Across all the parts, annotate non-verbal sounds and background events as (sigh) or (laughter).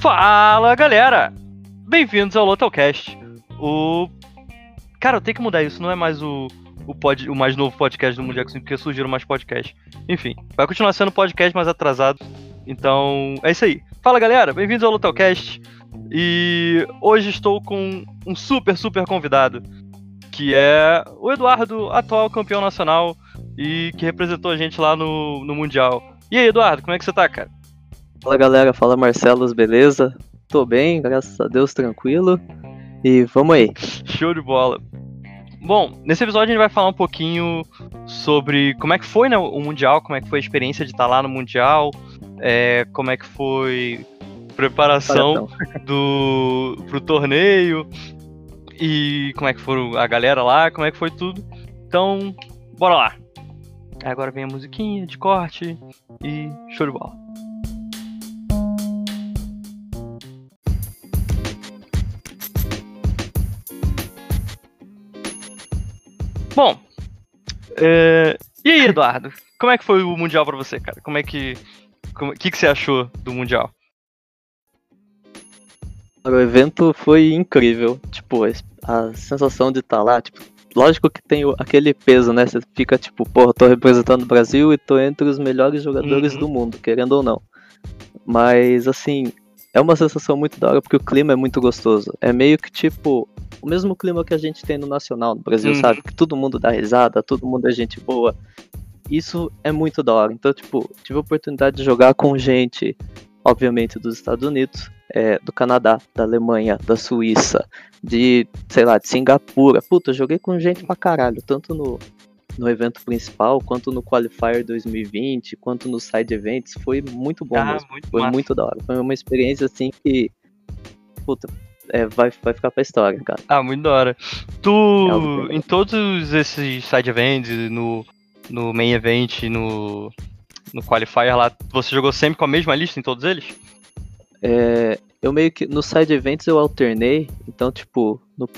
Fala galera! Bem-vindos ao Lotalcast. O. Cara, eu tenho que mudar isso, não é mais o, o, pod... o mais novo podcast do Mundial porque surgiram mais podcasts. Enfim, vai continuar sendo podcast mais atrasado. Então, é isso aí. Fala galera, bem-vindos ao Lotalcast. E hoje estou com um super, super convidado, que é o Eduardo, atual campeão nacional e que representou a gente lá no, no Mundial. E aí, Eduardo, como é que você tá, cara? Fala galera, fala Marcelos, beleza? Tô bem, graças a Deus, tranquilo. E vamos aí. Show de bola. Bom, nesse episódio a gente vai falar um pouquinho sobre como é que foi né, o Mundial, como é que foi a experiência de estar lá no Mundial, é, como é que foi a preparação do, pro torneio e como é que foi a galera lá, como é que foi tudo. Então, bora lá. Agora vem a musiquinha de corte e show de bola. Bom, é... e aí, Eduardo? Como é que foi o Mundial para você, cara? Como é que. O que, que você achou do Mundial? O evento foi incrível. Tipo, a sensação de estar tá lá, tipo, lógico que tem aquele peso, né? Você fica tipo, porra, tô representando o Brasil e tô entre os melhores jogadores uhum. do mundo, querendo ou não. Mas, assim, é uma sensação muito da hora porque o clima é muito gostoso. É meio que tipo o mesmo clima que a gente tem no Nacional no Brasil, uhum. sabe? Que todo mundo dá risada, todo mundo é gente boa. Isso é muito da hora. Então, tipo, tive a oportunidade de jogar com gente, obviamente, dos Estados Unidos, é, do Canadá, da Alemanha, da Suíça, de, sei lá, de Singapura. Puta, joguei com gente pra caralho, tanto no, no evento principal, quanto no Qualifier 2020, quanto nos side events, foi muito bom ah, mesmo. Muito foi massa. muito da hora. Foi uma experiência assim que. Puta, é, vai, vai ficar pra história, cara. Ah, muito da hora. Tu, é em todos esses side events, no, no main event, no, no Qualifier lá, você jogou sempre com a mesma lista em todos eles? É, eu meio que, no side events eu alternei, então, tipo, no,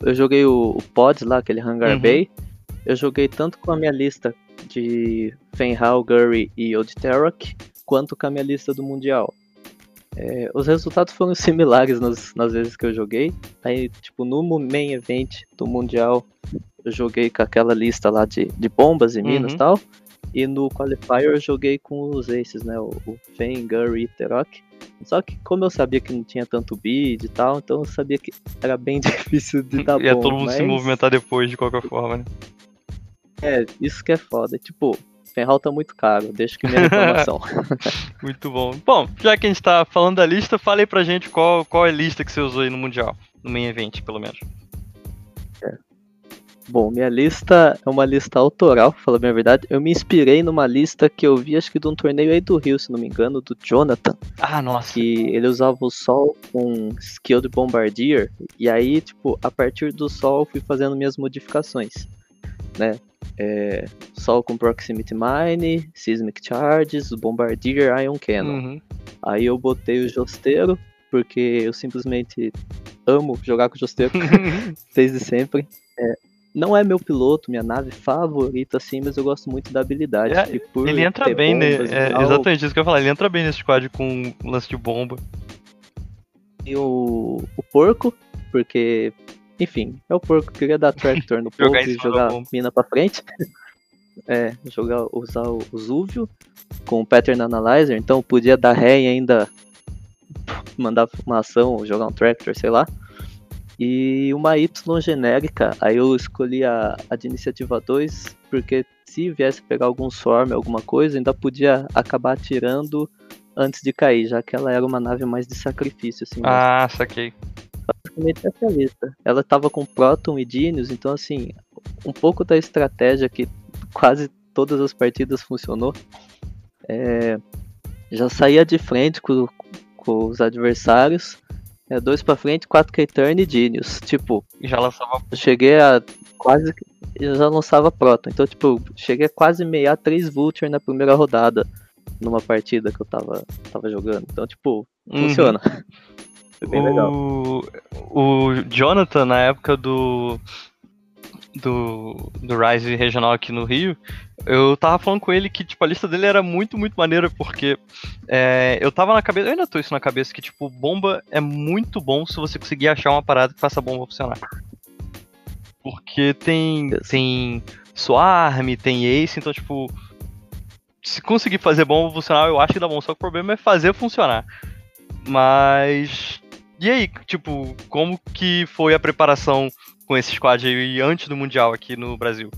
eu joguei o, o pod lá, aquele Hangar uhum. Bay, eu joguei tanto com a minha lista de Fenhal, Gurry e Old Terrock, quanto com a minha lista do Mundial. É, os resultados foram (laughs) similares nas, nas vezes que eu joguei. Aí, tipo, no main event do Mundial, eu joguei com aquela lista lá de, de bombas e minas e uhum. tal. E no Qualifier eu joguei com os aces, né? O, o Fen, Gurry e Terok. Só que como eu sabia que não tinha tanto bid e tal, então eu sabia que era bem (laughs) difícil de dar Ia bom. todo mundo mas... se movimentar depois, de qualquer forma, né? É, isso que é foda. Tipo, Ferral tá muito caro, deixa que minha reclamação. (laughs) (laughs) muito bom. Bom, já que a gente tá falando da lista, fale aí pra gente qual, qual é a lista que você usou aí no Mundial, no main event, pelo menos. Bom, minha lista é uma lista autoral, pra falar bem a verdade. Eu me inspirei numa lista que eu vi, acho que de um torneio aí do Rio, se não me engano, do Jonathan. Ah, nossa. Que ele usava o sol com Skilled Bombardier. E aí, tipo, a partir do sol eu fui fazendo minhas modificações. Né? é, Sol com Proximity Mine, Seismic Charges, Bombardier, Ion Cannon. Uhum. Aí eu botei o Josteiro, porque eu simplesmente amo jogar com o Josteiro, (laughs) (laughs) desde sempre. É, não é meu piloto, minha nave favorita, assim, mas eu gosto muito da habilidade. É, ele entra bem, né? É, exatamente isso que eu ia falar, ele entra bem nesse squad com lance de bomba. E o, o porco, porque enfim, é o porco queria dar (laughs) tractor no povo e jogar mina pra frente. (laughs) é, jogar, usar o, o Zuvio com o Pattern Analyzer, então podia dar ré e ainda (laughs) mandar uma ação ou jogar um tractor, sei lá. E uma Y genérica, aí eu escolhi a, a de iniciativa 2, porque se viesse pegar algum swarm, alguma coisa, ainda podia acabar atirando antes de cair, já que ela era uma nave mais de sacrifício, assim. Ah, mesmo. saquei basicamente essa lista. Ela tava com Proton e Dinius, então assim, um pouco da estratégia que quase todas as partidas funcionou. É, já saía de frente com, com os adversários. É, dois pra frente, quatro K-Turn e Genius. Tipo, já lançava. Eu cheguei a quase. Eu já lançava Proton. Então, tipo, cheguei a quase meiar três Vulture na primeira rodada. Numa partida que eu tava, tava jogando. Então, tipo, uhum. funciona. Foi bem o, legal. O Jonathan, na época do. Do, do Rise regional aqui no Rio, eu tava falando com ele que, tipo, a lista dele era muito, muito maneira, porque é, eu tava na cabeça, eu ainda tô isso na cabeça, que, tipo, bomba é muito bom se você conseguir achar uma parada que faça a bomba funcionar. Porque tem, tem Swarm, tem Ace, então, tipo, se conseguir fazer bomba funcionar, eu acho que dá bom. Só que o problema é fazer funcionar. Mas. E aí, tipo, como que foi a preparação com esse squad aí antes do Mundial aqui no Brasil?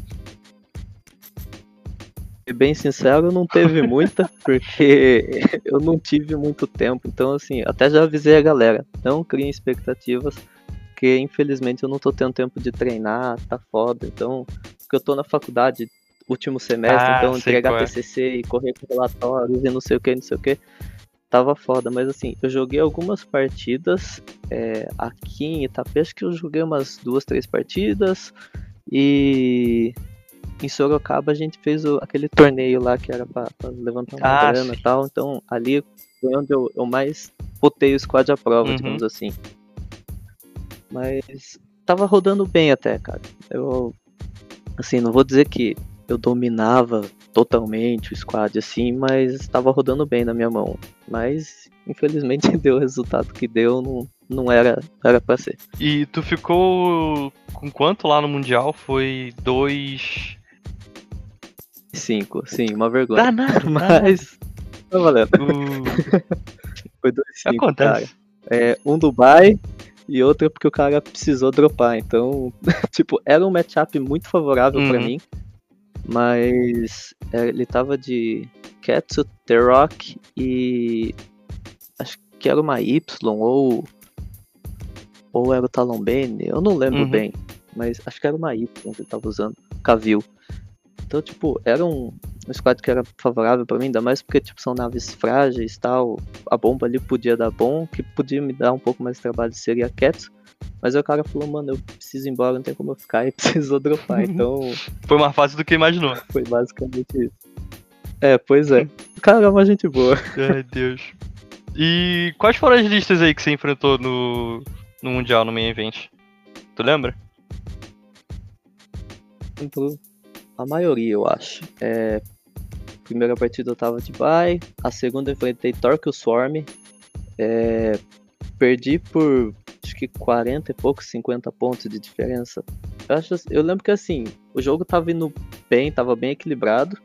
Bem sincero, não teve muita, (laughs) porque (laughs) eu não tive muito tempo. Então, assim, até já avisei a galera, não criem expectativas, porque infelizmente eu não tô tendo tempo de treinar, tá foda. Então, porque eu tô na faculdade, último semestre, Ah, então entregar é. TCC e correr com relatórios e não sei o que, não sei o que. Tava foda, mas assim, eu joguei algumas partidas é, aqui em Itapê, acho que eu joguei umas duas, três partidas e em Sorocaba a gente fez o- aquele torneio lá que era pra, pra levantar uma Ah, grana e tal, então ali foi onde eu, eu mais botei o squad à prova, Uhum. digamos assim. Mas tava rodando bem até, cara. Eu, assim, não vou dizer que eu dominava totalmente o squad assim, mas estava rodando bem na minha mão. Mas infelizmente (laughs) deu o resultado que deu, não, não era era para ser. E tu ficou com quanto lá no Mundial? Foi dois. Cinco, sim, uma vergonha. Danado, (laughs) Mas tá valendo. Uh, (laughs) Foi dois cinco, acontece. cara. É, um Dubai e outro porque o cara precisou dropar. Então, tipo, era um matchup muito favorável pra Uhum. mim. Mas é, ele tava de Ketsu, The Rock e. Acho que era uma Y ou. Ou era o Talon Bane, eu não lembro Uhum. bem. Mas acho que era uma Y que ele tava usando. Cavil. Então, tipo, era um, um squad que era favorável pra mim, ainda mais porque, tipo, são naves frágeis e tal. A bomba ali podia dar bom, o que podia me dar um pouco mais de trabalho seria a Ketsu. Mas aí o cara falou, mano, eu preciso ir embora, não tem como eu ficar, (laughs) e precisou dropar. Então, Foi mais fácil do que imaginou. foi basicamente isso. É, pois é. O cara é uma gente boa. (laughs) Ai, Deus. E quais foram as listas aí que você enfrentou no, no Mundial, no main event? Tu lembra? A maioria, eu acho. É, primeira partida eu tava de bye, a segunda eu enfrentei Torque Swarm. É, perdi por acho que 40 e poucos, 50 pontos de diferença. Eu, acho, eu lembro que assim, o jogo tava indo bem, tava bem equilibrado.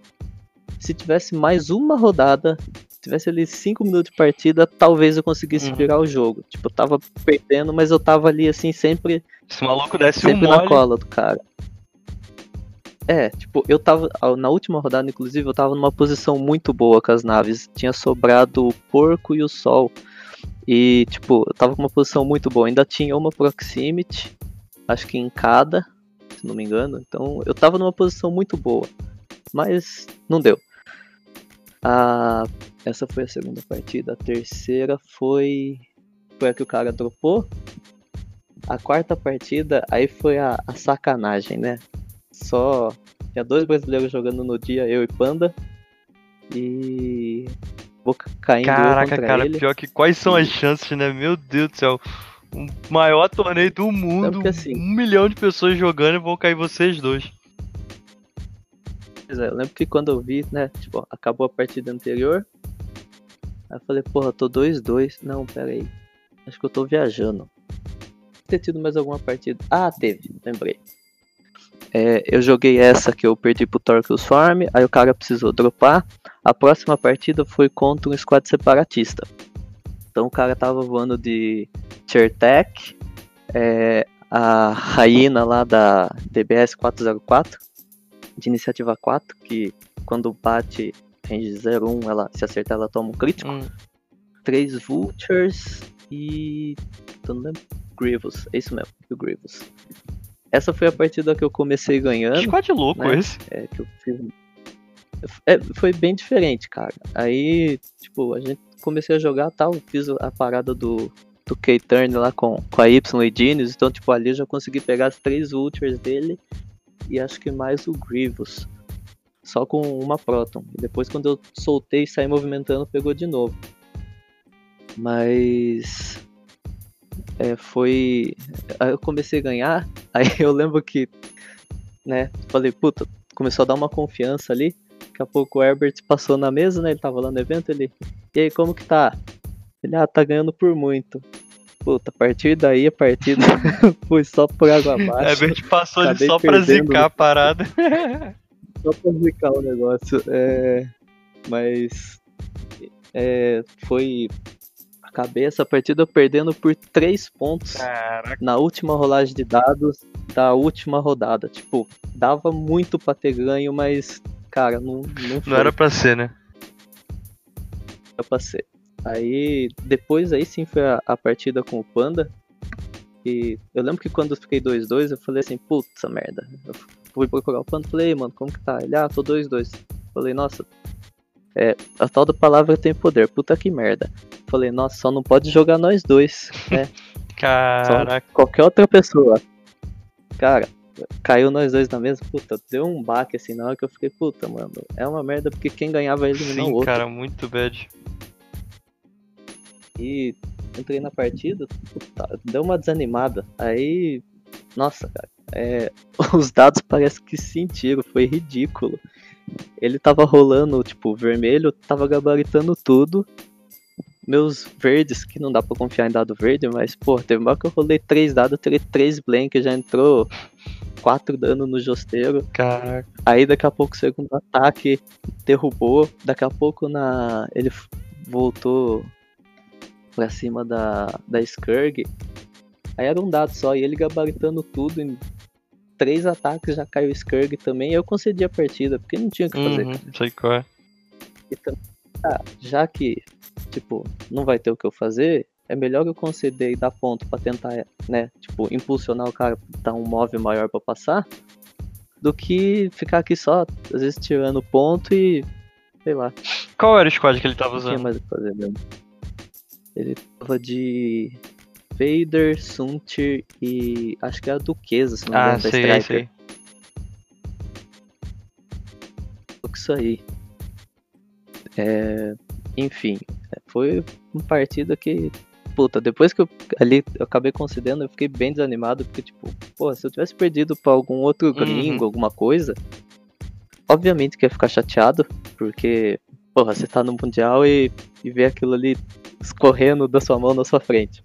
Se tivesse mais uma rodada, tivesse ali 5 minutos de partida, talvez eu conseguisse Uhum. virar o jogo. Tipo, eu tava perdendo, mas eu tava ali assim, sempre Se o maluco desse um sempre na mole. cola do cara. É, tipo, eu tava. Na última rodada, inclusive, eu tava numa posição muito boa com as naves. Tinha sobrado o porco e o sol. E, tipo, eu tava com uma posição muito boa. Ainda tinha uma proximity, acho que em cada, se não me engano. Então, eu tava numa posição muito boa. Mas não deu. A, essa foi a segunda partida. A terceira foi. Foi a que o cara dropou. A quarta partida, aí foi a, a sacanagem, né? Só tinha dois brasileiros jogando no dia, eu e Panda. E vou ca- caindo Caraca, cara, ele. pior que quais são as chances, né? Meu Deus do céu. O maior torneio do mundo, porque assim- um milhão de pessoas jogando e vão cair vocês dois. Pois é, eu lembro que quando eu vi, né, tipo, acabou a partida anterior. Aí eu falei, porra, tô 2-2. Não, pera aí. Acho que eu tô viajando. Ter tido mais alguma partida. Ah, teve, lembrei. É, eu joguei essa que eu perdi pro Torquil Farm, aí o cara precisou dropar. A próxima partida foi contra um squad separatista. Então o cara tava voando de Chertek, é, a Raina lá da DBS 404, de iniciativa 4, que quando bate range 01, ela, se acertar ela toma um crítico. Hum, Três Vultures e. Não lembro. Grievous, é isso mesmo, o Grievous. Essa foi a partida que eu comecei que ganhando. squad louco né? esse. É, que eu fiz. É, foi bem diferente, cara. Aí, tipo, a gente comecei a jogar tal, fiz a parada do, do K-Turn lá com, com a Y e Genius, então, tipo, ali eu já consegui pegar as três Vultures dele e acho que mais o Grievous. Só com uma Proton. E depois, quando eu soltei e saí movimentando, pegou de novo. Mas. É, foi. Aí eu comecei a ganhar. (laughs) Aí eu lembro que né? Falei, puta, começou a dar uma confiança ali. Daqui a pouco o Herbert passou na mesa, né? Ele tava lá no evento, ele. E aí, como que tá? Ele, ah, tá ganhando por muito. Puta, a partir daí, a partida (laughs) foi só por água abaixo. Herbert passou ali só pra zicar a parada. (laughs) Só pra zicar o negócio. É, mas é, foi. Acabei essa partida perdendo por 3 pontos Caraca. na última rolagem de dados da última rodada. Tipo, dava muito pra ter ganho, mas, cara, não, não foi Não era pra ser, né? pra ser. Aí, depois aí sim foi a, a partida com o Panda. E eu lembro que quando eu fiquei 2-2, eu falei assim, puta merda. Eu fui procurar o Panda e falei, "Ei, mano, como que tá? Ele, ah, tô 2-2. Falei, nossa, é, a tal da palavra tem poder, puta que merda. Falei, nossa, só não pode jogar nós dois, né? (laughs) Caraca. Qualquer outra pessoa. Cara, caiu nós dois na mesa, puta, deu um baque assim na hora que eu fiquei, puta, mano, é uma merda porque quem ganhava eliminou o Sim, outro. cara, muito bad. E entrei na partida, puta, deu uma desanimada. Aí, nossa, cara, é, (laughs) os dados parece que sentiram, foi ridículo. Ele tava rolando, tipo, vermelho, tava gabaritando tudo. Meus verdes, que não dá pra confiar em dado verde, mas, pô, teve uma que eu rolei três dados, eu tirei três blank, já entrou quatro dano no josteiro. Caraca. Aí daqui a pouco o segundo ataque derrubou. Daqui a pouco na. ele voltou pra cima da, da Skurg. Aí era um dado só, e ele gabaritando tudo em três ataques já caiu o Skurg também. E eu concedi a partida, porque não tinha o que fazer. Uhum, sei qual é. E tam- ah, já que, tipo, não vai ter o que eu fazer, é melhor eu conceder e dar ponto pra tentar, né, tipo, impulsionar o cara pra dar um move maior pra passar, do que ficar aqui só, às vezes, tirando ponto e, sei lá, Qual era o squad que ele tava não tinha usando? mais o que fazer mesmo. Ele tava de Vader, Suntir e acho que era Duquesa, se não me Ah, engano, da sei, Striker. sei. Isso aí. É, enfim, foi uma partida que. Puta, depois que eu ali eu acabei concedendo, eu fiquei bem desanimado, porque, tipo, pô, se eu tivesse perdido pra algum outro gringo, alguma coisa, obviamente que ia ficar chateado, porque, porra, você tá no Mundial e, e vê aquilo ali escorrendo da sua mão na sua frente.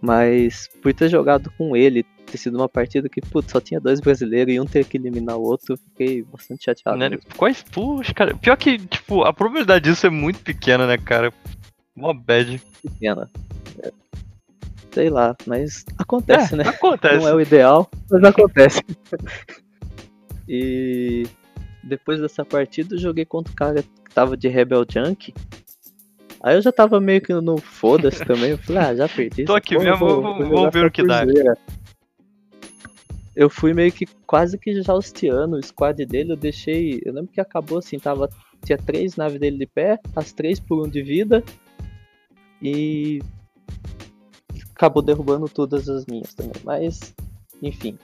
Mas por ter jogado com ele, ter sido uma partida que, putz, só tinha dois brasileiros e um ter que eliminar o outro, fiquei bastante chateado. Né? Quais, puxa, cara. Pior que, tipo, a probabilidade disso é muito pequena, né, cara? Uma bad. pequena. É, sei lá, mas acontece, é, né? Acontece. Não é o ideal, mas acontece. (laughs) e depois dessa partida eu joguei contra o cara que tava de Rebel Junk. Aí eu já tava meio que no foda-se também. Eu falei, ah, já perdi. (laughs) Tô aqui mesmo, vou- ver o que dá. Eu fui meio que quase que já hosteando o squad dele. Eu deixei. Eu lembro que acabou assim, tava. Tinha três naves dele de pé, as três por um de vida. E acabou derrubando todas as minhas também. Mas, enfim.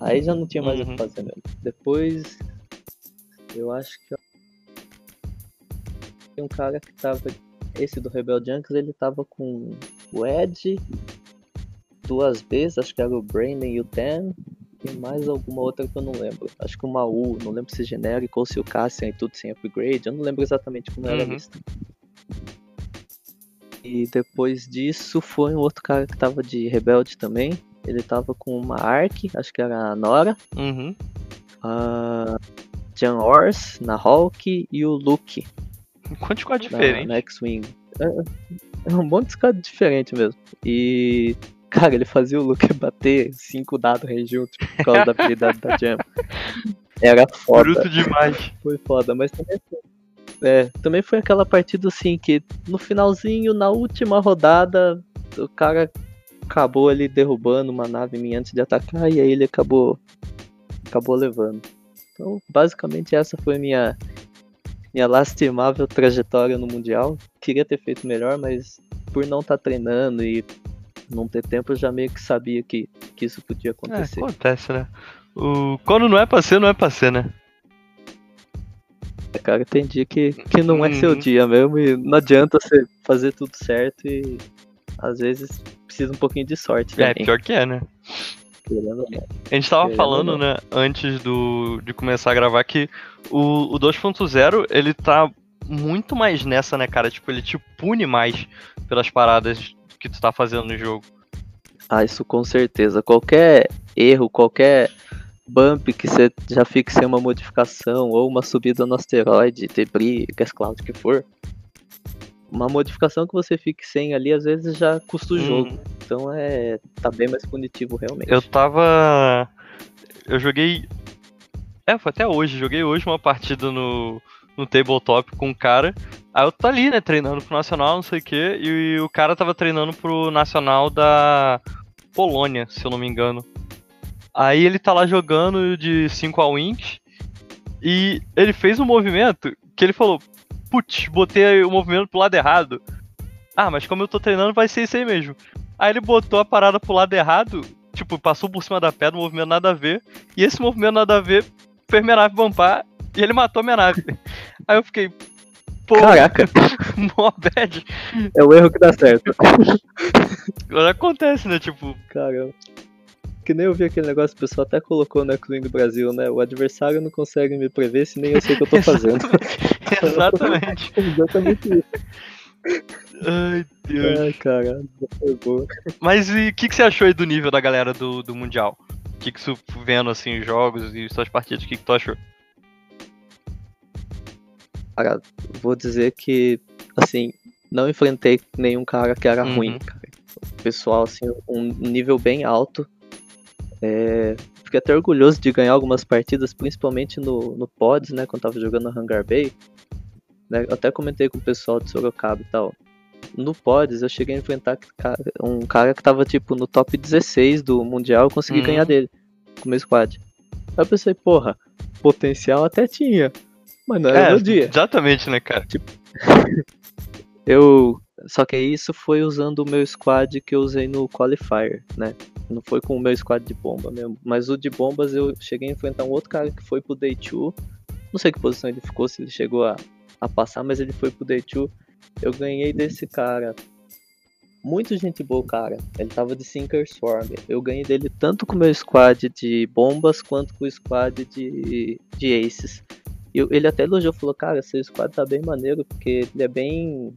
Aí já não tinha mais o Uhum. que fazer mesmo. Depois, eu acho que. Tem um cara que tava. Esse do Rebel Junks, ele tava com o Ed, duas vezes, acho que era o Brandon e o Dan. E mais alguma outra que eu não lembro. Acho que uma U, não lembro se é genérico ou se o Cassian e tudo sem upgrade. Eu não lembro exatamente como era a Uhum. lista. E depois disso foi um outro cara que tava de rebelde também. Ele tava com uma Ark, acho que era a Nora, Uhum. a Jan Ors na Hulk e o Luke Quanto squad na, diferente? na X-Wing. É, é um monte de diferente mesmo. E, cara, ele fazia o Luke (laughs) bater cinco dados rei junto por causa da habilidade da Jam. (laughs) Era foda. Bruto demais. Foi foda, mas também foi. É, também foi aquela partida assim que no finalzinho, na última rodada, o cara acabou ali derrubando uma nave minha antes de atacar e aí ele acabou acabou levando. Então, basicamente essa foi minha minha lastimável trajetória no mundial. Queria ter feito melhor, mas por não estar treinando e não ter tempo, eu já meio que sabia que, que isso podia É, acontecer. acontece, né? O... Quando não é pra ser, não é pra ser, né? Cara, tem dia que, que não é seu Uhum. dia mesmo e não adianta você fazer tudo certo e às vezes precisa um pouquinho de sorte É, também. pior que é, né? Querendo, né? A gente tava Querendo falando, né, antes do, de começar a gravar, que o, o 2.0, ele tá muito mais nessa, né, cara? Tipo, ele te pune mais pelas paradas que tu tá fazendo no jogo. Ah, isso com certeza. Qualquer erro, qualquer bump que você já fique sem uma modificação, ou uma subida no asteroide, debris, gas cloud, o que for. Uma modificação que você fique sem ali, às vezes já custa o Hum. jogo. Então é. tá bem mais punitivo realmente. Eu tava. Eu joguei. É, foi até hoje. Joguei hoje uma partida no, no tabletop com um cara. Aí eu tô ali, né, treinando pro Nacional, não sei o quê. E, o cara tava treinando pro Nacional da Polônia, se eu não me engano. Aí ele tá lá jogando de 5 a wings. E ele fez um movimento que ele falou: Putz, botei o movimento pro lado errado. Ah, mas como eu tô treinando, vai ser isso aí mesmo. Aí ele botou a parada pro lado errado, tipo, passou por cima da pedra, movimento nada a ver. E esse movimento nada a ver fez minha nave bumpar e ele matou minha nave. (laughs) Aí eu fiquei, pô, Caraca, (laughs) mó bad. é o erro que dá certo. Agora Acontece, né? Tipo, Caramba. Que nem eu vi aquele negócio, o pessoal até colocou no do Brasil, né? O adversário não consegue me prever se nem eu sei o que eu tô fazendo. (laughs) exatamente. (laughs) Exatamente isso. Ai, Deus. Ai, caralho, foi boa. Mas e o que, que você achou aí do nível da galera do, do Mundial? O que, que você vendo assim os jogos e suas partidas, o que, que tu achou? Cara, vou dizer que, assim, não enfrentei nenhum cara que era Uhum. ruim, cara. O pessoal, assim, um nível bem alto. É, Fiquei até orgulhoso de ganhar algumas partidas, principalmente no, no Pods, né? Quando tava jogando na Hangar Bay. Né, até comentei com o pessoal de Sorocaba e tal. No Pods, eu cheguei a enfrentar um cara que tava, tipo, no top 16 do Mundial. Eu consegui Uhum. ganhar dele, com o meu squad. Aí eu pensei, porra, potencial até tinha. Mas não era meu dia. exatamente, né, cara? (laughs) Eu. Só que isso foi usando o meu squad que eu usei no Qualifier, né? Não foi com o meu squad de bomba mesmo. Mas o de bombas eu cheguei a enfrentar um outro cara que foi pro Day 2. Não sei que posição ele ficou, se ele chegou a, a passar, mas ele foi pro Day 2. Eu ganhei desse cara. Muito gente boa, cara. Ele tava de Sinker Swarm. Eu ganhei dele tanto com o meu squad de bombas quanto com o squad de, de aces. Eu- ele até elogiou, falou, cara, seu squad tá bem maneiro, porque ele é bem.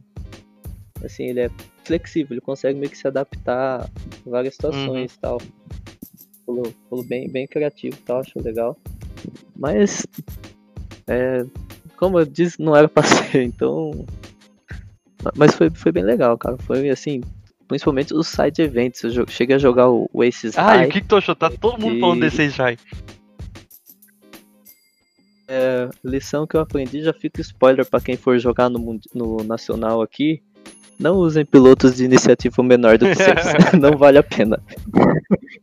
Assim, ele é flexível, ele consegue meio que se adaptar a várias situações e tal. Falou, falou bem, bem criativo e tal, achou legal. Mas, é, como eu disse, não era (laughs) pra ser, então. Mas foi, foi bem legal, cara. Foi assim, principalmente os side events. Eu cheguei a jogar o, o Aces Ah, e High. o que, que tu achou? Tá todo mundo E- falando desse já. É, lição que eu aprendi, já fica spoiler pra quem for jogar no, no nacional aqui. Não usem pilotos de iniciativa menor do que (laughs) vocês. (laughs) não vale a pena.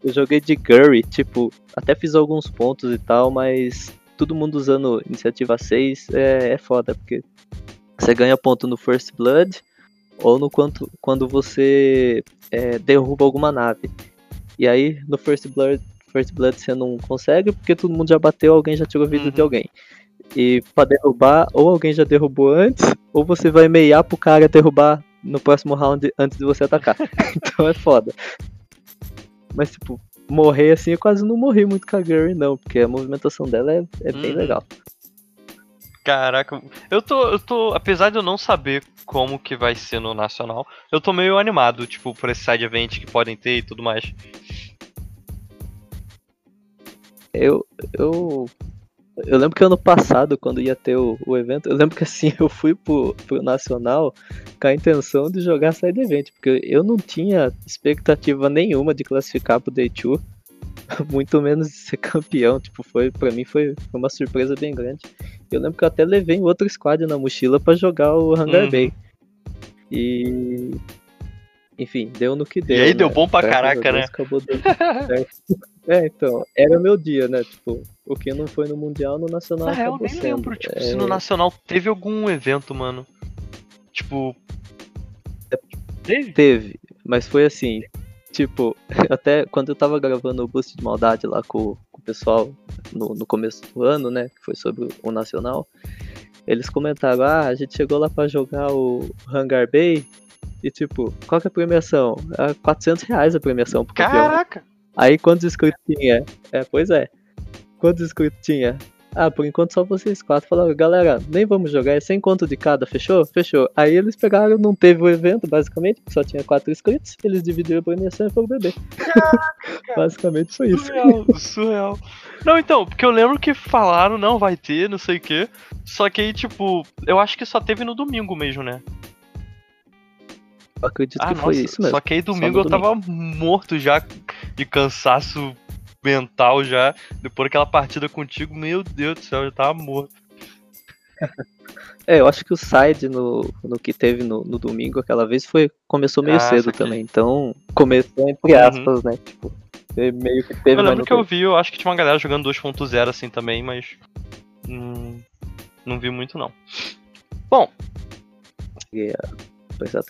eu joguei de Gurry, tipo, até fiz alguns pontos e tal, mas todo mundo usando iniciativa 6 é, é foda, porque você ganha ponto no First Blood ou no quanto, quando você é, derruba alguma nave. E aí no First Blood, First Blood você não consegue porque todo mundo já bateu, alguém já tirou a vida Uhum. de alguém. E pra derrubar, ou alguém já derrubou antes, ou você vai meiar pro cara derrubar no próximo round antes de você atacar. (laughs) então é foda. Mas tipo, morrer assim, eu quase não morri muito com a Gurry, não, porque a movimentação dela é, é bem Uhum. legal. Caraca, eu tô, eu tô, apesar de eu não saber como que vai ser no Nacional, eu tô meio animado, tipo, por esse side event que podem ter e tudo mais. Eu, eu, eu lembro que ano passado, quando ia ter o, o evento, eu lembro que assim, (laughs) eu fui pro, pro Nacional com a intenção de jogar side event, porque eu não tinha expectativa nenhuma de classificar pro Day 2, (laughs) muito menos de ser campeão, tipo, foi, pra mim foi, foi uma surpresa bem grande. Eu lembro que eu até levei outro squad na mochila pra jogar o Hangar Uhum. Bay. E... Enfim, deu no que deu. aí né? deu bom pra caraca, né? Acabou dando (laughs) certo. É, então, era meu dia, né? Tipo, o que não foi no Mundial, no Nacional Na real, nem sendo. lembro, tipo, É, se no Nacional teve algum evento, mano. Tipo. Teve? Teve, mas foi assim, tipo, (laughs) até quando eu tava gravando o Boost de Maldade lá com, com o pessoal no, no começo do ano, né, que foi sobre o Nacional, eles comentaram, ah, a gente chegou lá pra jogar o Hangar Bay, e tipo, qual que é a premiação? Ah, 400 reais a premiação pro campeão. Aí quantos inscritos tinha? É, pois é. Quantos inscritos tinha? Ah, por enquanto só vocês quatro. Falaram, galera, nem vamos jogar, é sem conto de cada, fechou? Fechou. Aí eles pegaram, não teve o evento, basicamente, só tinha quatro inscritos, eles dividiram a premiação e foram beber. (laughs) basicamente foi isso. Surreal, surreal. Não, então, porque eu lembro que falaram, não, vai ter, não sei o quê. Só que aí, tipo, eu acho que só teve no domingo mesmo, né? Acredito ah, que nossa, foi isso mesmo. Só que aí domingo eu tava morto já de cansaço mental já. Depois daquela partida contigo, meu Deus do céu, eu já tava morto. (laughs) É, eu acho que o side no, no que teve no, no domingo aquela vez foi começou meio ah, cedo também. Então, começou entre uhum. aspas, uhum. né? Tipo, meio que teve. Eu lembro que eu vi, eu acho que tinha uma galera jogando 2.0 assim também, mas. Hum, não vi muito não. Bom. Yeah.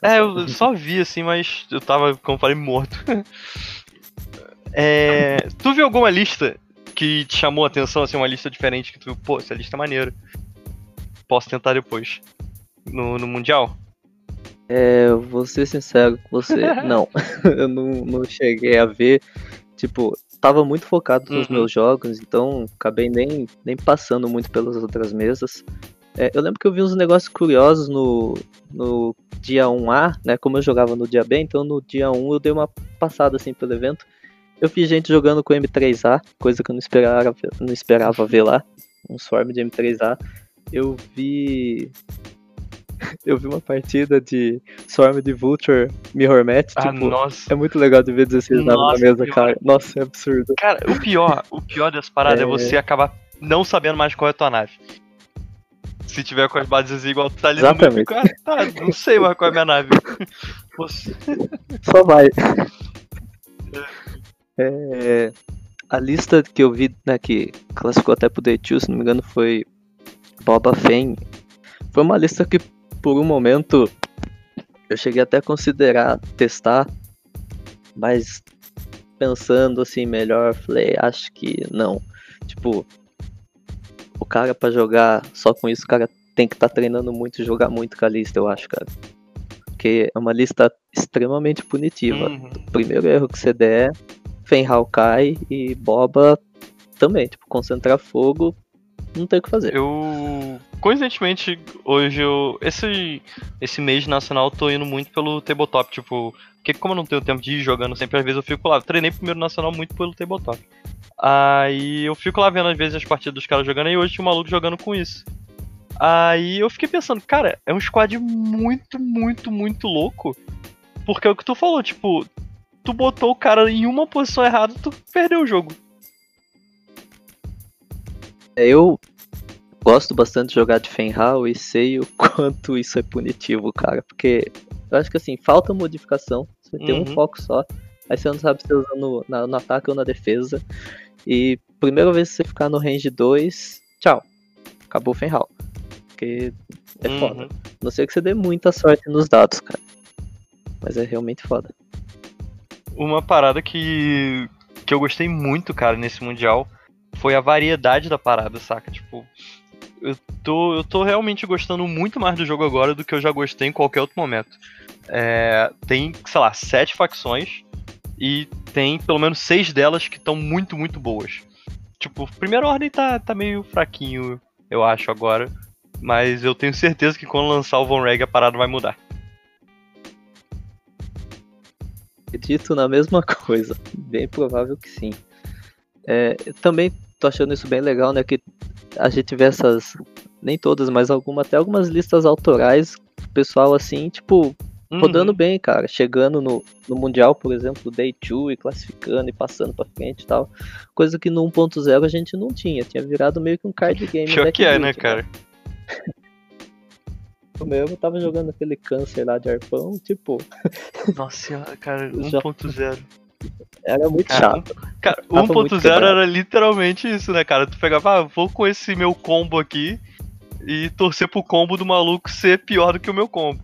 É, eu só vi assim, mas eu tava, como falei, morto. (laughs) é, tu viu alguma lista que te chamou a atenção, assim, uma lista diferente que tu viu, pô, essa lista é maneira. Posso tentar depois. No, no Mundial? É, vou ser sincero com você, (laughs) não. (laughs) eu não, não cheguei a ver. Tipo, tava muito focado nos uhum. meus jogos, então acabei nem, nem passando muito pelas outras mesas. É, eu lembro que eu vi uns negócios curiosos no, no dia 1A, né? Como eu jogava no dia B, então no dia 1 eu dei uma passada assim pelo evento. Eu vi gente jogando com M3A, coisa que eu não esperava, não esperava ver lá. Um swarm de M3A. Eu vi. (laughs) Eu vi uma partida de Swarm de Vulture Mirror Match. Ah, tipo, nossa. É muito legal de ver 16 naves na mesa, cara. Nossa, é absurdo. Cara, o pior, o pior dessa parada é... (laughs) é você acabar não sabendo mais qual é a tua nave se tiver com as bases igual tu tá ali Exatamente. no meu tá, não sei mais qual é a minha nave. Você... Só vai. É, a lista que eu vi, né, que classificou até pro Day 2, se não me engano, foi Boba Fett. Foi uma lista que, por um momento, eu cheguei até a considerar testar, mas pensando assim melhor, falei, acho que não. Tipo, o cara para jogar só com isso, o cara tem que estar tá treinando muito e jogar muito com a lista, eu acho, cara. Porque é uma lista extremamente punitiva. Uhum. O primeiro erro que você der, Fenhal cai e Boba também. Tipo, concentrar fogo, não tem o que fazer. Eu. Coincidentemente, hoje eu. Esse, esse mês nacional eu tô indo muito pelo tabletop, tipo. Porque como eu não tenho tempo de ir jogando sempre, às vezes eu fico lá. Eu treinei primeiro nacional muito pelo tabletop. Aí eu fico lá vendo às vezes as partidas dos caras jogando, e hoje tinha um maluco jogando com isso. Aí eu fiquei pensando, cara, é um squad muito, muito, muito louco. Porque é o que tu falou, tipo, tu botou o cara em uma posição errada, tu perdeu o jogo. Eu gosto bastante de jogar de Fenhal e sei o (laughs) quanto isso é punitivo, cara. Porque eu acho que assim, falta modificação. Você uhum. tem um foco só. Aí você não sabe se você usa no, na, no ataque ou na defesa. E primeira vez que você ficar no range 2, tchau. Acabou o Fenhal. Porque é uhum. foda. Não sei que você dê muita sorte nos dados, cara. Mas é realmente foda. Uma parada que, que eu gostei muito, cara, nesse Mundial foi a variedade da parada, saca? Tipo, eu tô, eu tô realmente gostando muito mais do jogo agora do que eu já gostei em qualquer outro momento. É, tem, sei lá, sete facções e tem pelo menos seis delas que estão muito, muito boas. Tipo, primeira ordem tá, tá meio fraquinho, eu acho, agora. Mas eu tenho certeza que quando lançar o Von Reg a parada vai mudar. Acredito na mesma (laughs) coisa. Bem provável que sim. É, também tô achando isso bem legal, né? Que a gente vê essas. Nem todas, mas alguma, até algumas listas autorais. Pessoal assim, tipo, Uhum. Rodando bem, cara. Chegando no, no Mundial, por exemplo, Day 2 e classificando e passando pra frente e tal. Coisa que no 1.0 a gente não tinha. Tinha virado meio que um card game. Pior que é, né, cara? (laughs) O mesmo tava jogando aquele câncer lá de arpão, tipo. (laughs) Nossa, cara, (laughs) 1.0. Era muito cara, chato. Cara, 1.0 era literalmente isso, né, cara? Tu pegava, ah, vou com esse meu combo aqui e torcer pro combo do maluco ser pior do que o meu combo.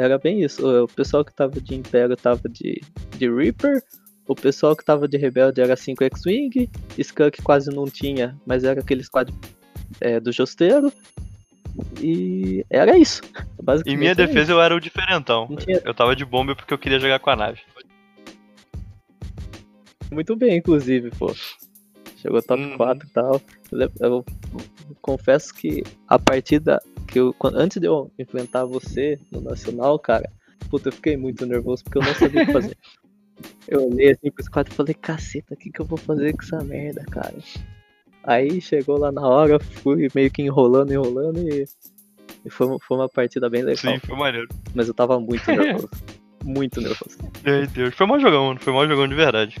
Era bem isso. O pessoal que tava de Império tava de, de Reaper. O pessoal que tava de Rebelde era 5 X-Wing. Skunk quase não tinha, mas era aquele squad é, do Josteiro. E era isso. (laughs) Em minha defesa isso. eu era o diferentão. Tinha... Eu tava de bomba porque eu queria jogar com a nave. muito bem, inclusive, pô. Chegou top Uhum. 4 e tal. Eu, lem- eu confesso que a partida que eu. Antes de eu enfrentar você no Nacional, cara, puta, eu fiquei muito nervoso porque eu não sabia o que fazer. (laughs) Eu olhei assim pro squad e falei, caceta, o que, que eu vou fazer com essa merda, cara? Aí chegou lá na hora, fui meio que enrolando, enrolando e, e foi, uma- foi uma partida bem legal. Sim, foi maneiro. Mas eu tava muito (laughs) nervoso. muito nervoso, Meu Deus, foi mal jogão, mano. Foi mal jogão de verdade.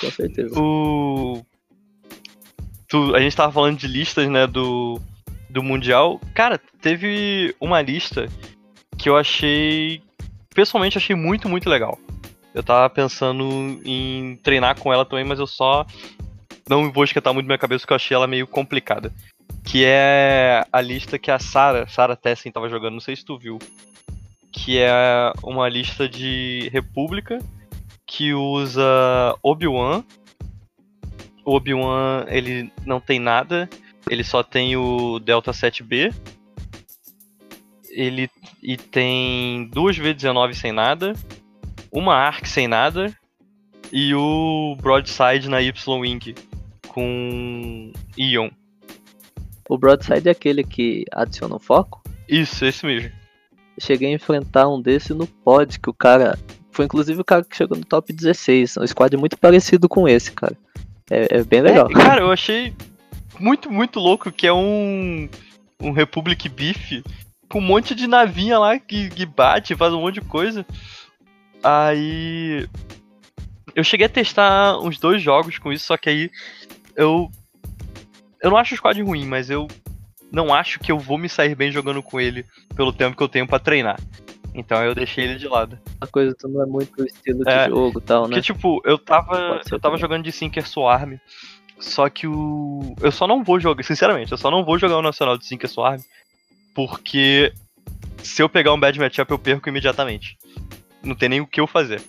com certeza. O. Tu, a gente tava falando de listas, né, do, do Mundial. Cara, teve uma lista que eu achei. Pessoalmente, achei muito, muito legal. Eu tava pensando em treinar com ela também, mas eu só não vou esquentar muito minha cabeça porque eu achei ela meio complicada. Que é a lista que a Sarah, Sarah Tessen tava jogando, não sei se tu viu. Que é uma lista de República que usa Obi-Wan. O Obi-Wan, ele não tem nada, ele só tem o Delta 7B. Ele e tem duas V19 sem nada, uma Arc sem nada e o Broadside na Y-Wing com Ion. O Broadside é aquele que adiciona um foco. Isso, esse mesmo. Cheguei a enfrentar um desse no pod, que o cara. Foi inclusive o cara que chegou no top 16. Um squad muito parecido com esse, cara. É, é bem legal. É, cara, eu achei muito, muito louco que é um, um Republic Beef com um monte de navinha lá que, que bate, faz um monte de coisa. Aí. Eu cheguei a testar uns dois jogos com isso, só que aí eu. Eu não acho o squad ruim, mas eu não acho que eu vou me sair bem jogando com ele pelo tempo que eu tenho pra treinar. Então eu deixei ele de lado. Uma coisa não é muito o estilo É, de jogo e tal, né? Porque, tipo, eu tava. Eu tava também. jogando de Sinker Swarm. Só que o. Eu só não vou jogar, sinceramente, eu só não vou jogar o Nacional de Sinker Swarm. Porque se eu pegar um bad matchup, eu perco imediatamente. Não tem nem o que eu fazer.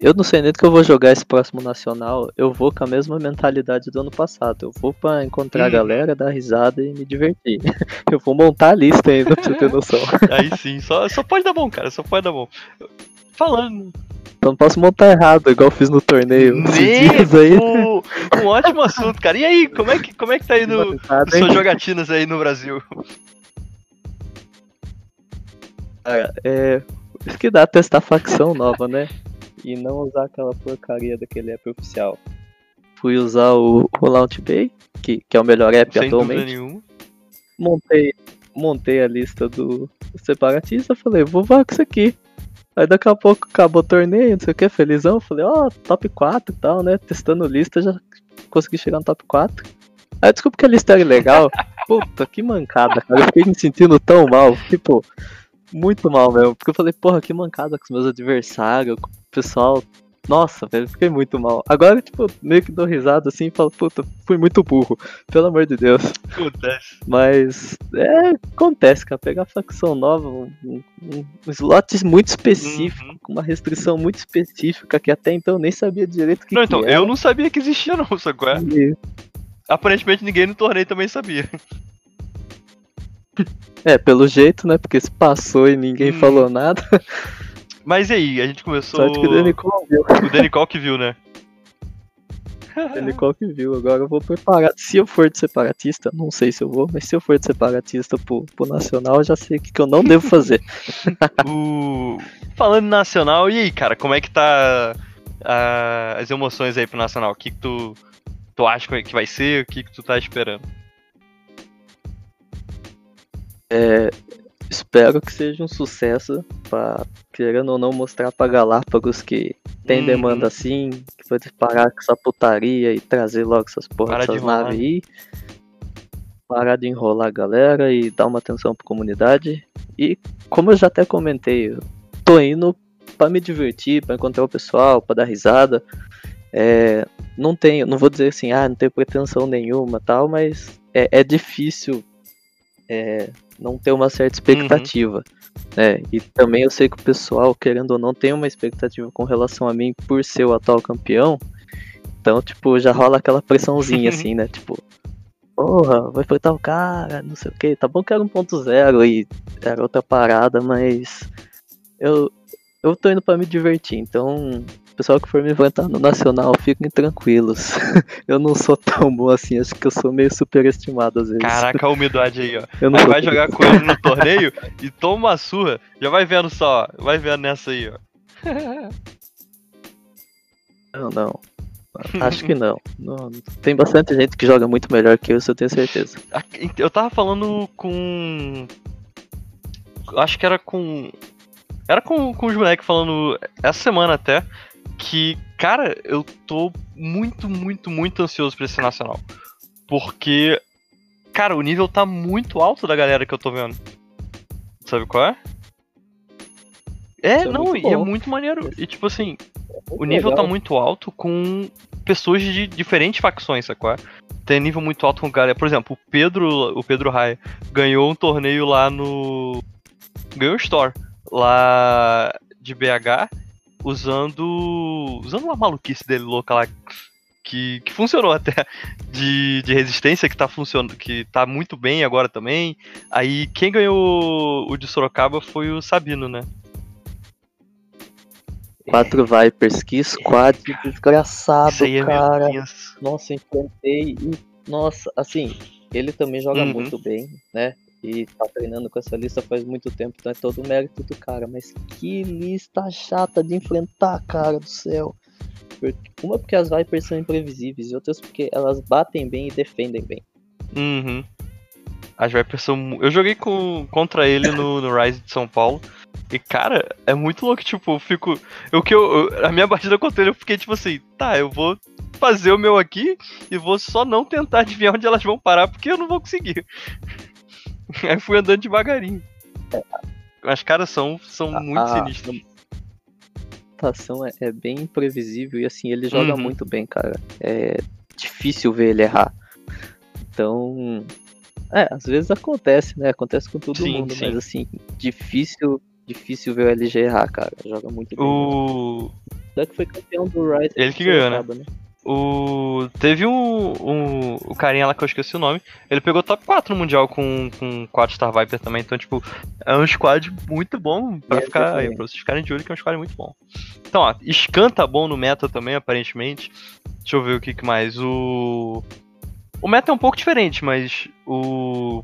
Eu não sei nem do que eu vou jogar esse próximo nacional. Eu vou com a mesma mentalidade do ano passado. Eu vou pra encontrar a Uhum. galera, dar risada e me divertir. (laughs) Eu vou montar a lista ainda pra você ter noção. (laughs) Aí sim, só, só pode dar bom, cara, só pode dar bom. Falando. Só não posso montar errado, igual eu fiz no torneio. esses dias aí. Um ótimo assunto, cara. E aí, como é que, como é que tá aí no, hein? suas jogatinas aí no Brasil? Cara, é. Isso que dá testar facção nova, né? E não usar aquela porcaria daquele app oficial. Fui usar o, o Launch Bay, que, que é o melhor app Sem dúvida atualmente. nenhuma. Montei, montei a lista do separatista, falei, vou voar com isso aqui. Aí daqui a pouco acabou o torneio, não sei o que, felizão. Falei, ó, top 4 e tal, né? Testando lista, já consegui chegar no top 4. Aí desculpa que a lista era legal. (laughs) Puta, que mancada, cara. Eu fiquei me sentindo tão mal. Tipo, muito mal mesmo. Porque eu falei, porra, que mancada com os meus adversários, com pessoal. Nossa, velho, fiquei muito mal. Agora, tipo, meio que dou risada assim e falo, puta, fui muito burro. Pelo amor de Deus. Acontece. Mas é, acontece, cara. Pegar facção nova, um, um, um slot muito específico, Uhum. com uma restrição muito específica, que até então eu nem sabia direito que, Não, que então, era. eu não sabia que existia não, sacou? é? E- Aparentemente ninguém no torneio também sabia. É, pelo jeito, né? Porque se passou e ninguém Hum. falou nada. Mas e aí, a gente começou. Sorte que o Danicol viu. O Danicol que viu, né? O Danicol que viu. Agora eu vou preparar. Se eu for de separatista, não sei se eu vou, mas se eu for de separatista pro, pro Nacional, eu já sei o que, que eu não devo fazer. (laughs) O... Falando em nacional, e aí, cara, como é que tá ah, as emoções aí pro nacional? O que, que tu, tu acha que vai ser? O que, que tu tá esperando? Espero que seja um sucesso pra, querendo ou não, mostrar pra Galápagos que tem Uhum. demanda assim, que pode parar com essa putaria e trazer logo essas porra Para de dessas naves aí. Parar de enrolar a galera e dar uma atenção pra comunidade. E como eu já até comentei, eu tô indo pra me divertir, pra encontrar o pessoal, pra dar risada. É, não tenho, não vou dizer assim, ah, não tenho pretensão nenhuma tal, mas é, é difícil é, não ter uma certa expectativa. né? E também eu sei que o pessoal, querendo ou não, tem uma expectativa com relação a mim por ser o atual campeão. Então, tipo, já rola aquela pressãozinha (laughs) assim, né? Tipo, porra, vai enfrentar o cara, não sei o que. Tá bom que era 1.0 e era outra parada, mas eu, eu tô indo pra me divertir, então pessoal que for me enfrentar no Nacional, fiquem tranquilos. (laughs) eu não sou tão bom assim, acho que eu sou meio superestimado às vezes. Caraca, a umidade aí, ó. eu não Aí vai jogar com ele no (laughs) torneio e toma uma surra. Já vai vendo só, vai vendo nessa aí, ó. (laughs) Não, não. Acho que não. não. Tem bastante gente que joga muito melhor que eu, isso eu tenho certeza. Aqui- Eu tava falando com. Acho que era com. Era com, com os moleques falando essa semana até. Que, cara, eu tô muito, muito, muito ansioso pra esse nacional. Porque, cara, o nível tá muito alto da galera que eu tô vendo. Sabe qual é? É, Isso é não, e é muito maneiro. E tipo assim, o Muito nível tá legal. muito alto com pessoas de diferentes facções, sacou? Tem nível muito alto com galera. Por exemplo, o Pedro, o Pedro Rai ganhou um torneio lá no. Ganhou um store lá de BH usando. Usando uma maluquice dele louca lá. Que, que funcionou até. De, de resistência, que tá funcionando. Que tá muito bem agora também. Aí quem ganhou o de Sorocaba foi o Sabino, né? Quatro Vipers, que squad desgraçado, Isso aí é cara. Nossa, enfrentei e. Nossa, assim, ele também joga Uhum. muito bem, né? E tá treinando com essa lista faz muito tempo, então é todo o mérito do cara. Mas que lista chata de enfrentar, cara do céu. Uma porque as Vipers são imprevisíveis, e outras porque elas batem bem e defendem bem. Uhum. As Vipers são. Eu joguei com, contra ele no, no Rise de São Paulo. E, cara, é muito louco. Tipo, eu fico. O que eu, eu- a minha partida contra ele, eu fiquei tipo assim: tá, eu vou fazer o meu aqui e vou só não tentar adivinhar onde elas vão parar, porque eu não vou conseguir. (laughs) Aí fui andando devagarinho. As caras são, são muito Ah, sinistros. A atuação é, é bem imprevisível e assim, ele joga Uhum. muito bem, cara. É difícil ver ele errar. Então. É, às vezes acontece, né? Acontece com todo Sim, mundo, sim. mas assim, difícil. Difícil ver o LG errar, cara. Joga muito bem. O. Duck foi campeão do Rise. Ele que ganhou, né? Né? O. Teve um, um. O carinha lá que eu esqueci o nome. Ele pegou top 4 no Mundial com, com 4 Star Viper também. Então, tipo, é um squad muito bom pra ficar. Aí, pra vocês ficarem de olho que é um squad muito bom. Então, ó, Scan tá bom no meta também, aparentemente. Deixa eu ver o que, que mais. O. O meta é um pouco diferente, mas o.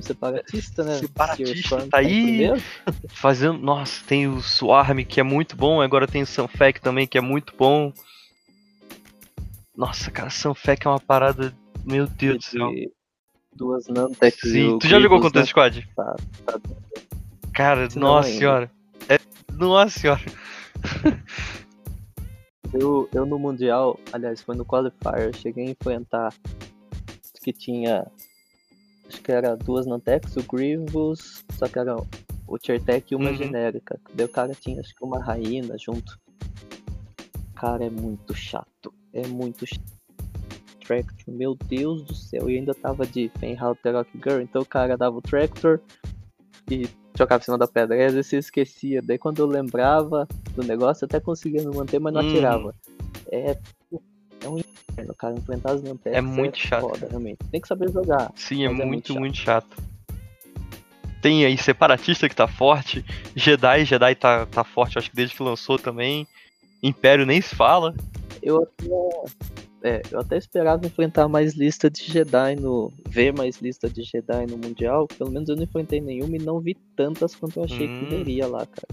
Separatista, né? Separatista tá em aí. Fazendo. Nossa, tem o Swarm que é muito bom. Agora tem o Sunfac também que é muito bom. Nossa, cara, Sunfac é uma parada. Meu Deus do céu. Duas Nantex Sim, tu já jogou contra esse squad? Tá, tá. Cara, nossa ainda. senhora. É, nossa senhora. Eu, eu no Mundial, aliás, foi no Qualifier, cheguei a enfrentar que tinha. Que era duas Nantex, o Grievous, só que era o Chertek e uma Uhum. genérica. Daí o cara tinha acho que uma rainha junto. Cara, é muito chato. É muito chato. Tractor, meu Deus do céu. E ainda tava de Fenhalter Rock Girl, então o cara dava o Tractor e jogava em cima da pedra. E às vezes esquecia. Daí quando eu lembrava do negócio, eu até conseguia me manter, mas não Hum. atirava. É, é um inferno, cara. Enfrentar as Nantex É muito chato, foda, realmente. Tem que saber jogar. Sim, é é muito, muito muito chato. Tem aí Separatista que tá forte. Jedi, Jedi tá, tá forte, acho que desde que lançou também. Império nem se fala. Eu até. É, eu até esperava enfrentar mais lista de Jedi no. ver mais lista de Jedi no Mundial. Pelo menos eu não enfrentei nenhuma e não vi tantas quanto eu achei Hum. que veria lá, cara.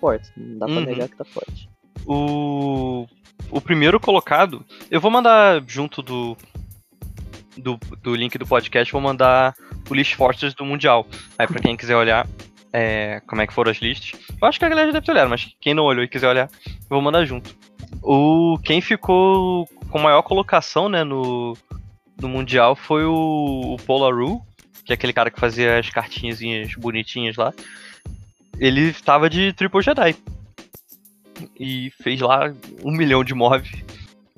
Forte, não dá pra Uhum. negar que tá forte. O. O primeiro colocado. Eu vou mandar junto do. Do, do link do podcast, vou mandar o list Forces do Mundial. Aí pra quem quiser olhar é, como é que foram as listas. Eu acho que a galera já deve ter olhado, mas quem não olhou e quiser olhar, eu vou mandar junto. O, quem ficou com maior colocação né, no, no Mundial foi o, o Polaru, que é aquele cara que fazia as cartinhas bonitinhas lá. Ele tava de Triple Jedi. E fez lá um milhão de mob.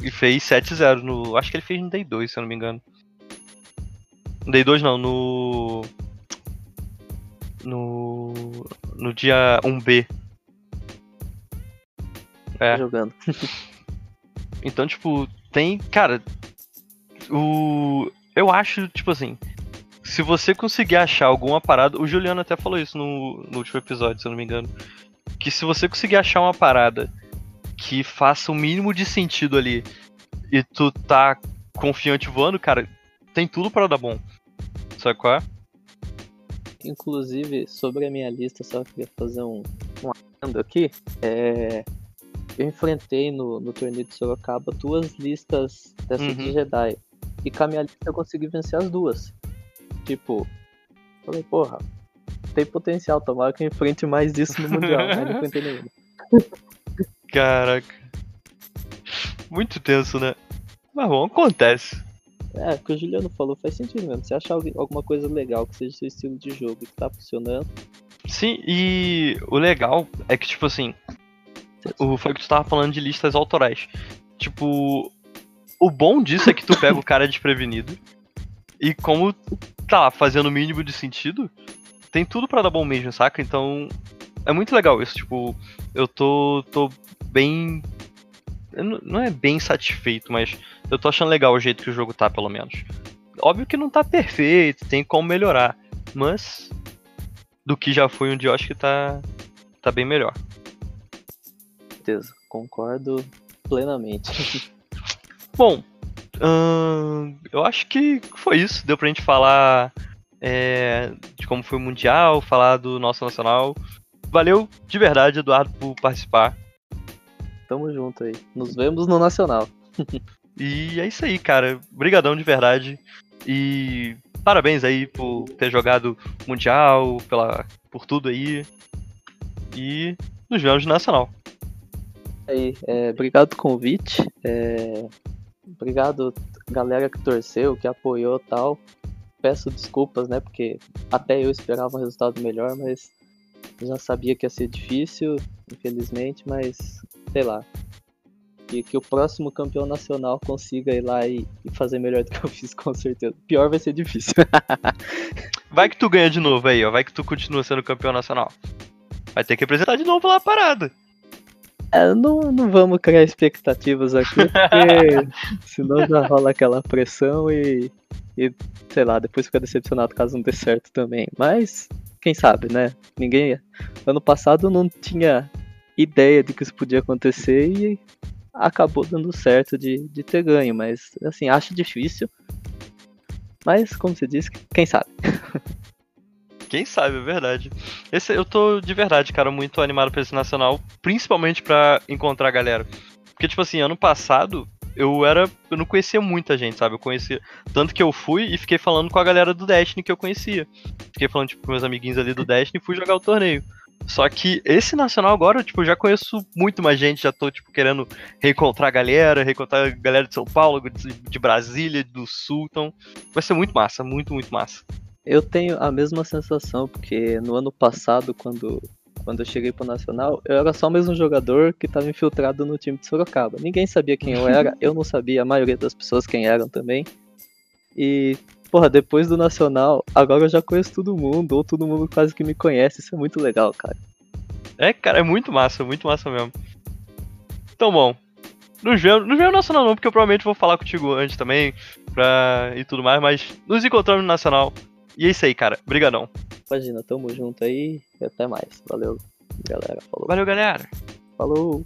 E fez 7-0 no. Acho que ele fez no Day 2, se eu não me engano. No Day 2 não, no. No. No dia 1B. É. Jogando. (laughs) Então, tipo, tem. Cara. O. Eu acho, tipo assim. se você conseguir achar alguma parada. O Juliano até falou isso no, no último episódio, se eu não me engano. Que se você conseguir achar uma parada que faça o mínimo de sentido ali e tu tá confiante voando, cara, tem tudo para dar bom. Sabe qual é? Inclusive, sobre a minha lista, só queria fazer um, um adendo aqui. É, eu enfrentei no, no torneio de Sorocaba duas listas dessas Uhum. de Jedi. E com a minha lista eu consegui vencer as duas. Tipo, falei, porra, tem potencial, tomara que eu enfrente mais disso no Mundial. mas não enfrentei nenhuma. (laughs) Caraca. Muito tenso, né? Mas bom, acontece. É, o que o Juliano falou faz sentido mesmo. Se achar alguma coisa legal que seja seu estilo de jogo que tá funcionando, Sim, e o legal é que, tipo assim, o, foi que tu tava falando de listas autorais. Tipo, o bom disso é que tu pega o cara desprevenido e como tá fazendo o mínimo de sentido, tem tudo pra dar bom mesmo, saca? Então, é muito legal isso, tipo, eu tô, tô bem... não- é bem satisfeito, mas eu tô achando legal o jeito que o jogo tá, pelo menos. Óbvio que não tá perfeito, tem como melhorar, mas do que já foi um dia, eu acho que tá, tá bem melhor. certeza, concordo plenamente. (laughs) Bom, ahn, eu acho que foi isso. Deu pra gente falar é, de como foi o Mundial, falar do nosso nacional. Valeu de verdade, Eduardo, por participar. Tamo junto aí. Nos vemos no Nacional. E é isso aí, cara. Brigadão de verdade. E parabéns aí por ter jogado Mundial, pela, por tudo aí. E nos vemos no Nacional. aí, é, obrigado pelo convite. é, obrigado galera que torceu, que apoiou e tal. Peço desculpas, né? Porque até eu esperava um resultado melhor, mas já sabia que ia ser difícil, infelizmente, mas sei lá. Que, que o próximo campeão nacional consiga ir lá e, e fazer melhor do que eu (laughs) fiz, com certeza. Pior vai ser difícil. (laughs) Vai que tu ganha de novo aí, ó. Vai que tu continua sendo campeão nacional. Vai ter que apresentar de novo lá a parada. É, não, não vamos criar expectativas aqui, porque (laughs) senão já rola aquela pressão e, e, sei lá, depois fica decepcionado caso não dê certo também. Mas, quem sabe, né? Ninguém. Ano passado não tinha ideia de que isso podia acontecer e acabou dando certo de, de ter ganho, mas, assim, acho difícil. Mas, como você disse, quem sabe? (laughs) Quem sabe, é verdade. Esse, eu tô de verdade, cara, muito animado pra esse nacional, principalmente pra encontrar a galera. Porque, tipo assim, ano passado eu era. Eu não conhecia muita gente, sabe? Eu conhecia. Tanto que eu fui e fiquei falando com a galera do Destiny que eu conhecia. Fiquei falando, tipo, com meus amiguinhos ali do Destiny e fui jogar o torneio. Só que esse nacional agora, tipo, já conheço muito mais gente, já tô, tipo, querendo reencontrar a galera, reencontrar a galera de São Paulo, de, de Brasília, do Sul, então vai ser muito massa, muito, muito massa. Eu tenho a mesma sensação, porque no ano passado, quando, quando eu cheguei pro Nacional, eu era só mais um jogador que estava infiltrado no time de Sorocaba. Ninguém sabia quem eu era, (laughs) eu não sabia, a maioria das pessoas quem eram também. E, porra, depois do Nacional, agora eu já conheço todo mundo, ou todo mundo quase que me conhece, isso é muito legal, cara. É, cara, é muito massa, muito massa mesmo. Então, bom. Nos vemos, nos vemos no Nacional não, porque eu provavelmente vou falar contigo antes também, pra... e tudo mais, mas nos encontramos no Nacional. E é isso aí, cara. Brigadão. Imagina, tamo junto aí e até mais. Valeu, galera. Falou. Valeu, galera. Falou.